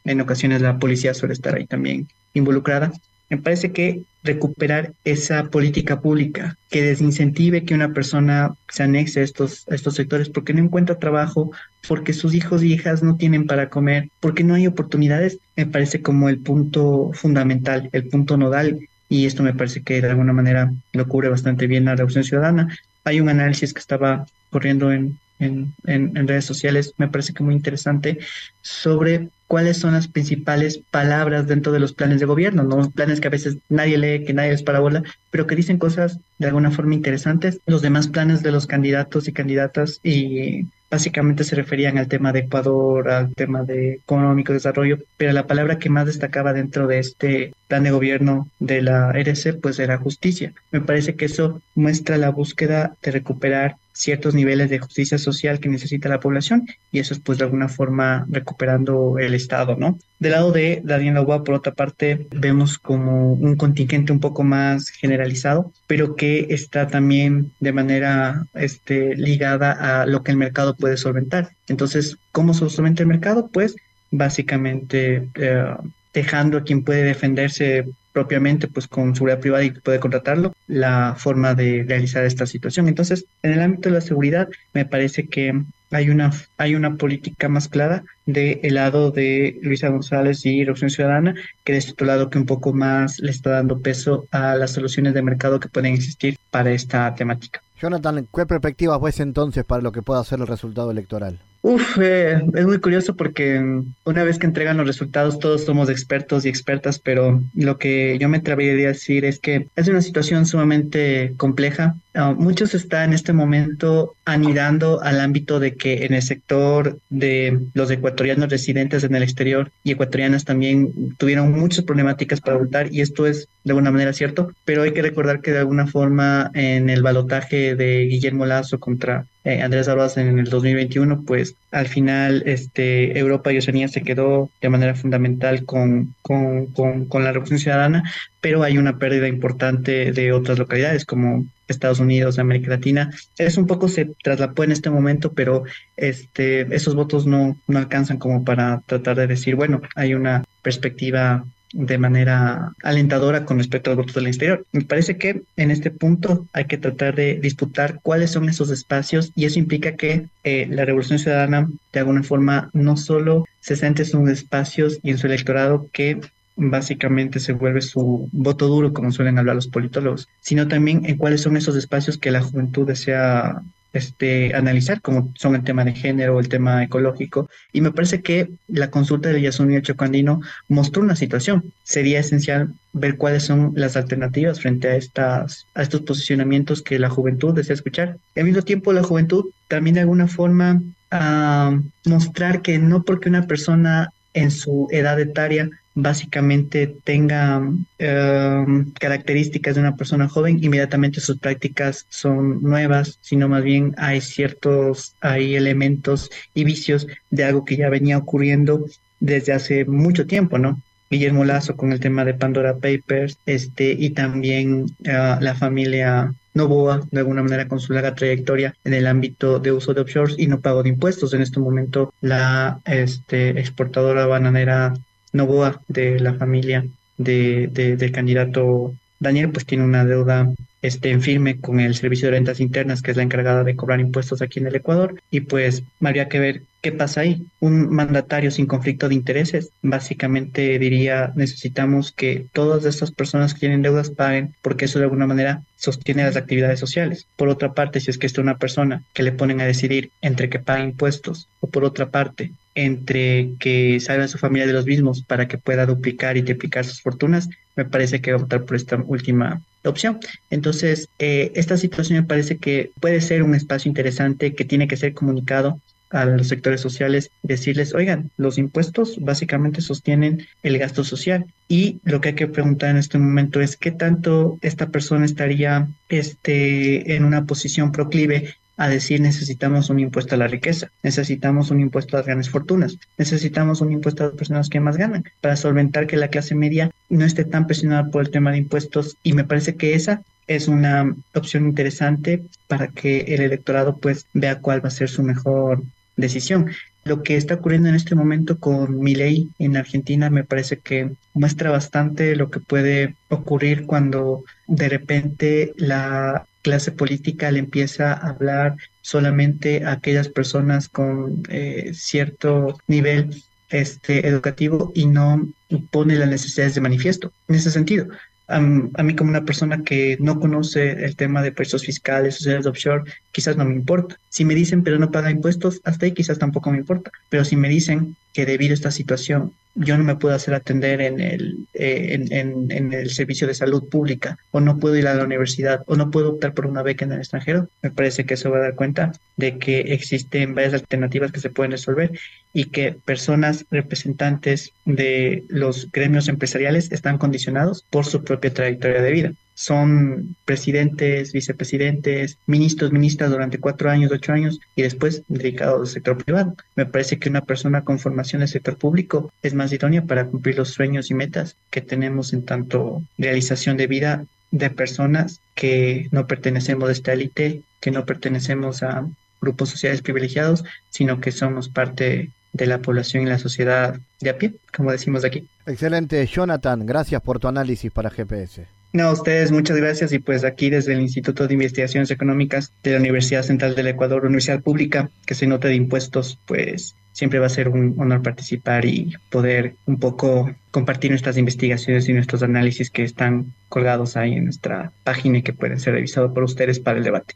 en ocasiones la policía suele estar ahí también involucrada. Me parece que recuperar esa política pública que desincentive que una persona se anexe estos, a estos sectores porque no encuentra trabajo, porque sus hijos y hijas no tienen para comer, porque no hay oportunidades, me parece como el punto fundamental, el punto nodal. Y esto me parece que de alguna manera lo cubre bastante bien la Revolución Ciudadana. Hay un análisis que estaba corriendo en, en, en, redes sociales, me parece que muy interesante, sobre cuáles son las principales palabras dentro de los planes de gobierno, ¿no? Planes que a veces nadie lee, que nadie les parabola, pero que dicen cosas de alguna forma interesantes. Los demás planes de los candidatos y candidatas y básicamente se referían al tema de Ecuador, al tema de económico desarrollo, pero la palabra que más destacaba dentro de este plan de gobierno de la RC pues era justicia. Me parece que eso muestra la búsqueda de recuperar ciertos niveles de justicia social que necesita la población y eso es pues de alguna forma recuperando el Estado, ¿no? Del lado de Daniel Novoa, por otra parte, vemos como un contingente un poco más generalizado, pero que está también de manera este, ligada a lo que el mercado puede solventar. Entonces, ¿cómo se solventa el mercado? Pues básicamente eh, dejando a quien puede defenderse propiamente pues con seguridad privada y puede contratarlo, la forma de realizar esta situación. Entonces, en el ámbito de la seguridad, me parece que hay una, hay una política más clara del el lado de Luisa González y Revolución Ciudadana, que de este lado que un poco más le está dando peso a las soluciones de mercado que pueden existir para esta temática. Jonathan, ¿qué perspectivas ves entonces para lo que pueda ser el resultado electoral? Uf, eh, es muy curioso porque una vez que entregan los resultados todos somos expertos y expertas, pero lo que yo me atrevería a decir es que es una situación sumamente compleja. Uh, muchos están en este momento anidando al ámbito de que en el sector de los ecuatorianos residentes en el exterior y ecuatorianas también tuvieron muchas problemáticas para votar y esto es de alguna manera cierto, pero hay que recordar que de alguna forma en el balotaje de Guillermo Lazo contra eh, Andrés Arbaz en el 2021, pues al final este, Europa y Oceanía se quedó de manera fundamental con, con, con, la Revolución Ciudadana, pero hay una pérdida importante de otras localidades como Estados Unidos, América Latina. Es un poco se traslapó en este momento, pero este, esos votos no, no alcanzan como para tratar de decir, bueno, hay una perspectiva de manera alentadora con respecto a los votos del exterior. Me parece que en este punto hay que tratar de disputar cuáles son esos espacios y eso implica que eh, la Revolución Ciudadana de alguna forma no solo se centre en sus espacios y en su electorado que básicamente se vuelve su voto duro, como suelen hablar los politólogos, sino también en cuáles son esos espacios que la juventud desea este, analizar, como son el tema de género, el tema ecológico, y me parece que la consulta de Yasuni Chocandino mostró una situación. Sería esencial ver cuáles son las alternativas frente a, estas, a estos posicionamientos que la juventud desea escuchar. al mismo tiempo, la juventud también de alguna forma a mostrar que no porque una persona en su edad etaria básicamente tenga em, características de una persona joven, inmediatamente sus prácticas son nuevas, sino más bien hay ciertos, hay elementos y vicios de algo que ya venía ocurriendo desde hace mucho tiempo, ¿no? Guillermo Lazo con el tema de Pandora Papers, este, y también ah, la familia Novoa, de alguna manera con su larga trayectoria en el ámbito de uso de offshores y no pago de impuestos. En este momento, la este, exportadora bananera Novoa de la familia de, del candidato Daniel, pues tiene una deuda este, en firme con el Servicio de Rentas Internas, que es la encargada de cobrar impuestos aquí en el Ecuador, y pues habría que ver qué pasa ahí. Un mandatario sin conflicto de intereses, básicamente diría, necesitamos que todas estas personas que tienen deudas paguen, porque eso de alguna manera sostiene las actividades sociales. Por otra parte, si es que está una persona que le ponen a decidir entre que pague impuestos, o por otra parte, entre que salga su familia de los mismos para que pueda duplicar y triplicar sus fortunas, me parece que va a votar por esta última opción. Entonces, eh, esta situación me parece que puede ser un espacio interesante que tiene que ser comunicado a los sectores sociales, decirles, oigan, los impuestos básicamente sostienen el gasto social y lo que hay que preguntar en este momento es qué tanto esta persona estaría este, en una posición proclive a decir necesitamos un impuesto a la riqueza, necesitamos un impuesto a las grandes fortunas, necesitamos un impuesto a las personas que más ganan, para solventar que la clase media no esté tan presionada por el tema de impuestos y me parece que esa es una opción interesante para que el electorado pues vea cuál va a ser su mejor decisión. Lo que está ocurriendo en este momento con Milei en Argentina me parece que muestra bastante lo que puede ocurrir cuando de repente la clase política le empieza a hablar solamente a aquellas personas con eh, cierto nivel este, educativo y no pone las necesidades de manifiesto. En ese sentido, a, mí como una persona que no conoce el tema de precios fiscales, sociedades offshore, quizás no me importa. Si me dicen pero no paga impuestos, hasta ahí quizás tampoco me importa. Pero si me dicen que debido a esta situación yo no me puedo hacer atender en el, eh, en, en, el servicio de salud pública, o no puedo ir a la universidad, o no puedo optar por una beca en el extranjero, me parece que eso va a dar cuenta de que existen varias alternativas que se pueden resolver y que personas representantes de los gremios empresariales están condicionados por su propia trayectoria de vida son presidentes, vicepresidentes, ministros, ministras durante cuatro años, ocho años y después dedicados al sector privado. Me parece que una persona con formación en el sector público es más idónea para cumplir los sueños y metas que tenemos en tanto realización de vida de personas que no pertenecemos a esta élite, que no pertenecemos a grupos sociales privilegiados, sino que somos parte de la población y la sociedad de a pie, como decimos aquí. Excelente, Jonathan, gracias por tu análisis para GPS. No, a ustedes muchas gracias y pues aquí desde el Instituto de Investigaciones Económicas de la Universidad Central del Ecuador, Universidad Pública, que se nota de impuestos, pues siempre va a ser un honor participar y poder un poco compartir nuestras investigaciones y nuestros análisis que están colgados ahí en nuestra página y que pueden ser revisados por ustedes para el debate.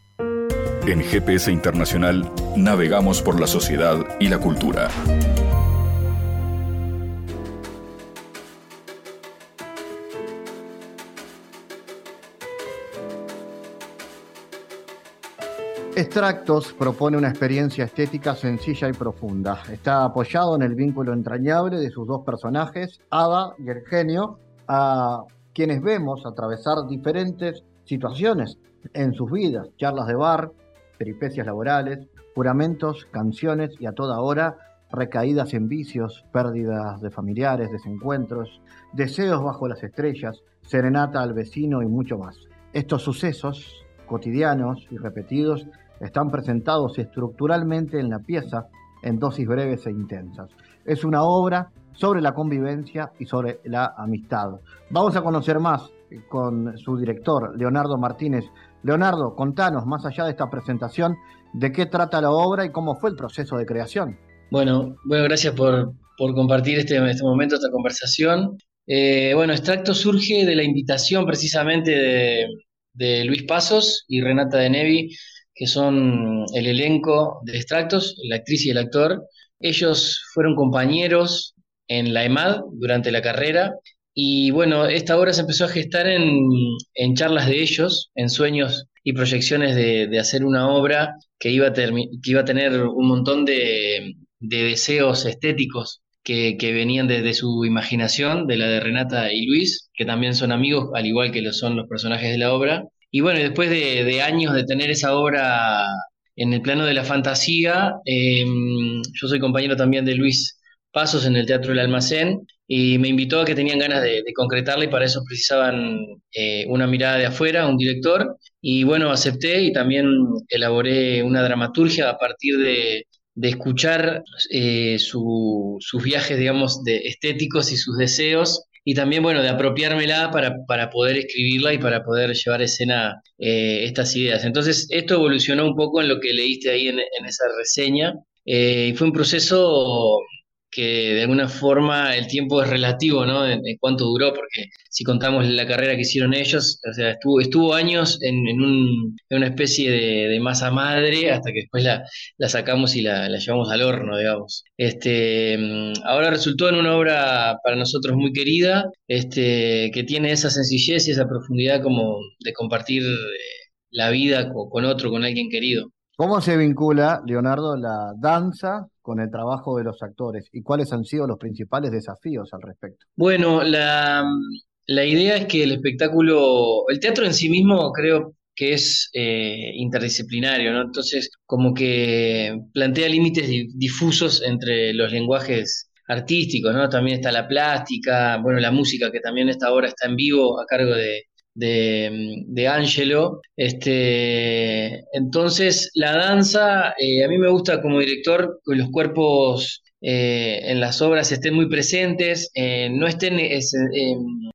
En GPS Internacional navegamos por la sociedad y la cultura. Extractos propone una experiencia estética sencilla y profunda. Está apoyado en el vínculo entrañable de sus dos personajes, Ada y el genio, a quienes vemos atravesar diferentes situaciones en sus vidas, charlas de bar, peripecias laborales, juramentos, canciones y a toda hora recaídas en vicios, pérdidas de familiares, desencuentros, deseos bajo las estrellas, serenata al vecino y mucho más. Estos sucesos cotidianos y repetidos están presentados estructuralmente en la pieza en dosis breves e intensas. Es una obra sobre la convivencia y sobre la amistad. Vamos a conocer más con su director, Leonardo Martínez. Leonardo, contanos, más allá de esta presentación, de qué trata la obra y cómo fue el proceso de creación. Bueno, bueno gracias por, compartir este, este, momento, esta conversación. Eh, bueno, Extracto surge de la invitación precisamente de, de Luis Pasos y Renata de Nevi que son el elenco de Extractos, la actriz y el actor. Ellos fueron compañeros en la EMAD durante la carrera y bueno, esta obra se empezó a gestar en, charlas de ellos, en sueños y proyecciones de, hacer una obra que iba a, que iba a tener un montón de, deseos estéticos que, venían desde su imaginación, de la de Renata y Luis, que también son amigos, al igual que lo son los personajes de la obra. Y bueno, después de, años de tener esa obra en el plano de la fantasía, em, yo soy compañero también de Luis Pasos en el Teatro del Almacén y me invitó a que tenían ganas de, concretarla y para eso precisaban eh, una mirada de afuera, un director. Y bueno, acepté y también elaboré una dramaturgia a partir de, escuchar eh, sus viajes, digamos, de estéticos y sus deseos y también, bueno, de apropiármela para, para poder escribirla y para poder llevar a escena eh, estas ideas. Entonces, esto evolucionó un poco en lo que leíste ahí en, esa reseña. Eh, y fue un proceso que de alguna forma el tiempo es relativo, ¿no? En, cuánto duró, porque si contamos la carrera que hicieron ellos, o sea, estuvo, estuvo años en, una especie de, masa madre hasta que después la, sacamos y la, llevamos al horno, digamos. Este, ahora resultó en una obra para nosotros muy querida, este, que tiene esa sencillez y esa profundidad como de compartir eh, la vida con otro, con alguien querido. ¿Cómo se vincula, Leonardo, la danza con el trabajo de los actores y cuáles han sido los principales desafíos al respecto? Bueno, la, idea es que el espectáculo, el teatro en sí mismo creo que es eh, interdisciplinario, ¿no? Entonces, como que plantea límites difusos entre los lenguajes artísticos, ¿no? También está la plástica, bueno, la música, que también esta obra está en vivo a cargo de, de, de Angelo. Este, entonces, la danza, a mí me gusta como director los cuerpos en las obras estén muy presentes, no, estén,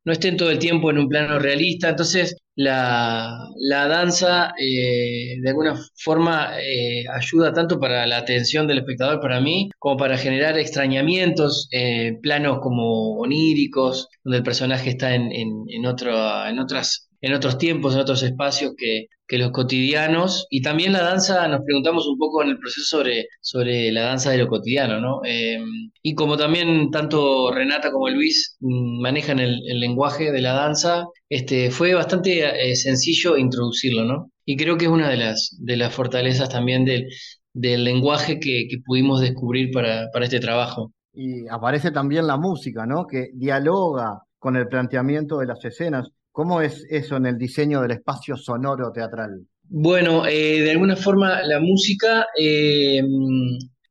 no estén todo el tiempo en un plano realista. Entonces, la, danza eh, de alguna forma eh, ayuda tanto para la atención del espectador, para mí, como para generar extrañamientos, eh, planos como oníricos, donde el personaje está en, en, otro, en otras en otros tiempos, en otros espacios que, los cotidianos. Y también la danza, nos preguntamos un poco en el proceso sobre, sobre la danza de lo cotidiano, ¿no? Em, y como también tanto Renata como Luis mm, manejan el, lenguaje de la danza, este, fue bastante eh, sencillo introducirlo, ¿no? Y creo que es una de las, de las fortalezas también del, del lenguaje que, que pudimos descubrir para, para este trabajo. Y aparece también la música, ¿no? Que dialoga con el planteamiento de las escenas. ¿Cómo es eso en el diseño del espacio sonoro teatral? Bueno, eh, de alguna forma la música eh,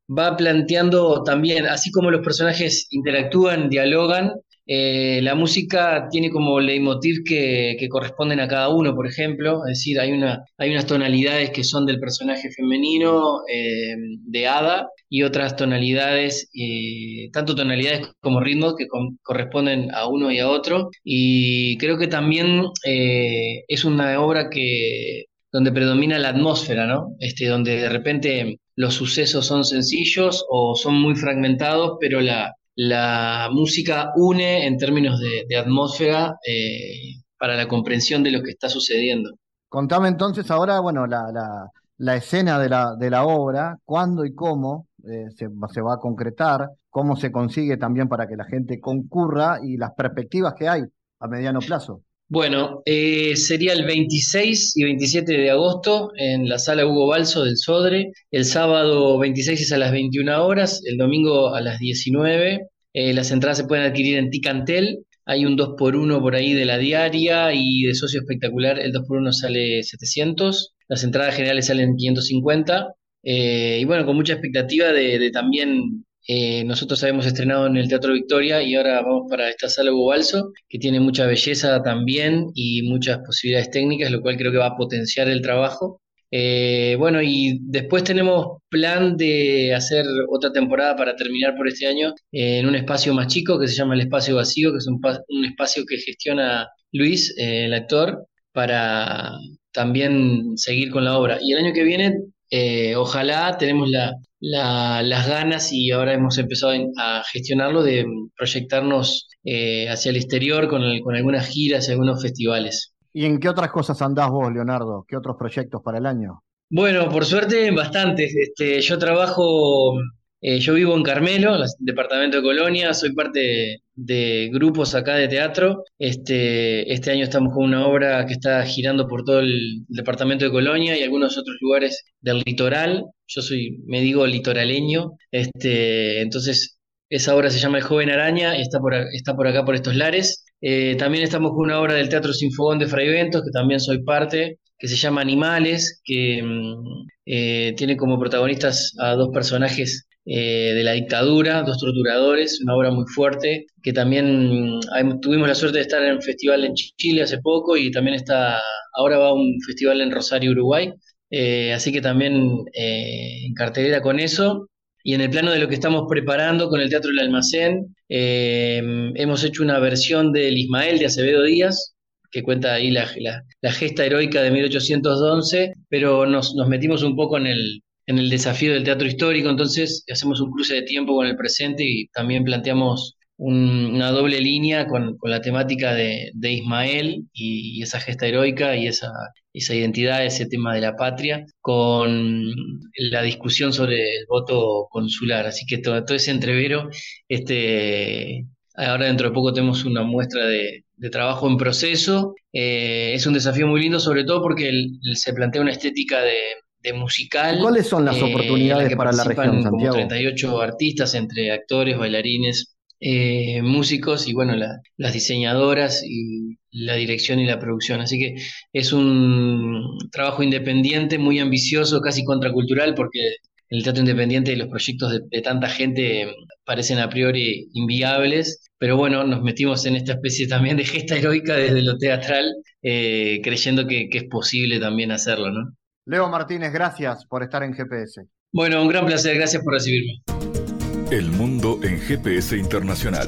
va planteando también, así como los personajes interactúan, dialogan, eh, la música tiene como leitmotiv que, que, corresponden a cada uno, por ejemplo, es decir, hay, una, hay unas tonalidades que son del personaje femenino eh, de Ada y otras tonalidades, eh, tanto tonalidades como ritmos que corresponden a uno y a otro. Y creo que también es una obra que donde predomina la atmósfera, ¿no? Este, donde de repente los sucesos son sencillos o son muy fragmentados, pero la, la música une en términos de, atmósfera eh, para la comprensión de lo que está sucediendo. Contame entonces ahora, bueno, la, escena de la, de la, obra, cuándo y cómo eh, se, va a concretar, cómo se consigue también para que la gente concurra y las perspectivas que hay a mediano plazo. Bueno, eh, sería el 26 y 27 de agosto en la sala Hugo Balso del Sodre. El sábado 26 es a las 21 horas, el domingo a las 19. Eh, las entradas se pueden adquirir en Ticantel. Hay un 2x1 por ahí de la diaria y de socio espectacular el 2x1 sale 700. Las entradas generales salen 550. Eh, y bueno, con mucha expectativa de también eh, nosotros habíamos estrenado en el Teatro Victoria y ahora vamos para esta sala Hugo Balso, que tiene mucha belleza también y muchas posibilidades técnicas, lo cual creo que va a potenciar el trabajo. Eh, bueno, y después tenemos plan de hacer otra temporada para terminar por este año en un espacio más chico que se llama el Espacio Vacío, que es un, espacio que gestiona Luis, eh, el actor, para también seguir con la obra. Y el año que viene, ojalá tenemos la, las ganas y ahora hemos empezado a gestionarlo de proyectarnos eh, hacia el exterior con, con algunas giras y algunos festivales. ¿Y en qué otras cosas andás vos, Leonardo? ¿Qué otros proyectos para el año? Bueno, por suerte, bastantes. Este, yo trabajo eh, yo vivo en Carmelo, en el departamento de Colonia, soy parte de, grupos acá de teatro. Este, este año estamos con una obra que está girando por todo el departamento de Colonia y algunos otros lugares del litoral. Yo soy, me digo litoraleño, este, entonces esa obra se llama El joven araña y está por, está por acá por estos lares. Eh, también estamos con una obra del Teatro Sinfogón de Fray Ventos, que también soy parte, que se llama Animales, que mm, eh, tiene como protagonistas a dos personajes eh, de la dictadura, dos torturadores, una obra muy fuerte, que también mm, tuvimos la suerte de estar en un festival en Chile hace poco y también está, ahora va a un festival en Rosario, Uruguay, eh, así que también eh, en cartelera con eso. Y en el plano de lo que estamos preparando con el Teatro del Almacén, hemos hecho una versión del Ismael de Acevedo Díaz, que cuenta ahí la, gesta heroica de 1811, pero nos, nos metimos un poco en el, en el desafío del teatro histórico, entonces hacemos un cruce de tiempo con el presente y también planteamos una doble línea con, la temática de, Ismael y, esa gesta heroica y esa, esa identidad, ese tema de la patria, con la discusión sobre el voto consular. Así que todo, ese entrevero, este, ahora dentro de poco tenemos una muestra de, trabajo en proceso. Eh, es un desafío muy lindo, sobre todo porque se plantea una estética de, de musical. ¿Cuáles son las eh, oportunidades para la región, Santiago? 38 artistas entre actores, bailarines, eh, músicos y bueno, las diseñadoras y la dirección y la producción. Así que es un trabajo independiente, muy ambicioso, casi contracultural, porque el teatro independiente los proyectos de, tanta gente parecen a priori inviables, pero bueno, nos metimos en esta especie también de gesta heroica desde lo teatral, eh, creyendo que, que, es posible también hacerlo, ¿no? Leo Martínez, gracias por estar en GPS. Bueno, un gran placer, gracias por recibirme. El mundo en GPS Internacional.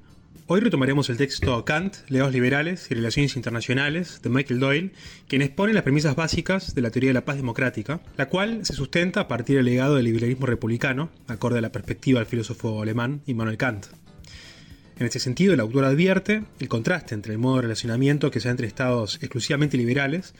Hoy retomaremos el texto Kant, Leos Liberales y Relaciones Internacionales de Michael Doyle, quien expone las premisas básicas de la teoría de la paz democrática, la cual se sustenta a partir del legado del liberalismo republicano, acorde a la perspectiva del filósofo alemán Immanuel Kant. En este sentido, el autor advierte el contraste entre el modo de relacionamiento que se da entre estados exclusivamente liberales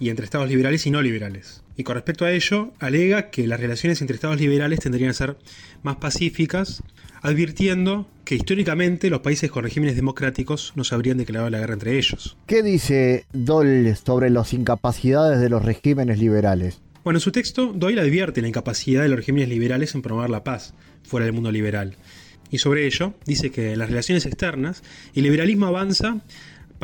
y entre estados liberales y no liberales. Y con respecto a ello, alega que las relaciones entre estados liberales tendrían a ser más pacíficas, advirtiendo que históricamente los países con regímenes democráticos no se habrían declarado la guerra entre ellos. ¿Qué dice Doyle sobre las incapacidades de los regímenes liberales? Bueno, en su texto, Doyle advierte la incapacidad de los regímenes liberales en promover la paz fuera del mundo liberal. Y sobre ello, dice que en las relaciones externas, el liberalismo avanza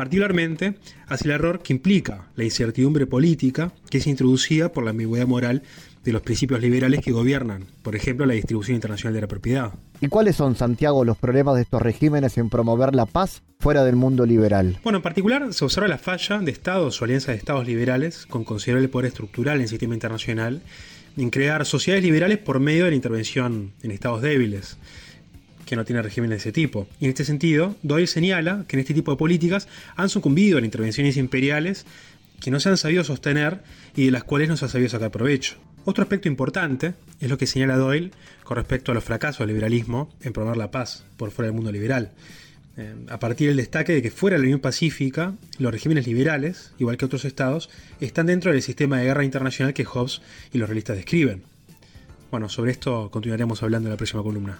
particularmente hacia el error que implica la incertidumbre política que es introducida por la ambigüedad moral de los principios liberales que gobiernan, por ejemplo, la distribución internacional de la propiedad. ¿Y cuáles son, Santiago, los problemas de estos regímenes en promover la paz fuera del mundo liberal? Bueno, en particular se observa la falla de estados o alianzas de estados liberales con considerable poder estructural en el sistema internacional en crear sociedades liberales por medio de la intervención en estados débiles que no tienen regímenes de ese tipo. Y en este sentido, Doyle señala que en este tipo de políticas han sucumbido a intervenciones imperiales que no se han sabido sostener y de las cuales no se ha sabido sacar provecho. Otro aspecto importante es lo que señala Doyle con respecto a los fracasos del liberalismo en promover la paz por fuera del mundo liberal. Eh, a partir del destaque de que fuera de la Unión Pacífica, los regímenes liberales, igual que otros estados, están dentro del sistema de guerra internacional que Hobbes y los realistas describen. Bueno, sobre esto continuaremos hablando en la próxima columna.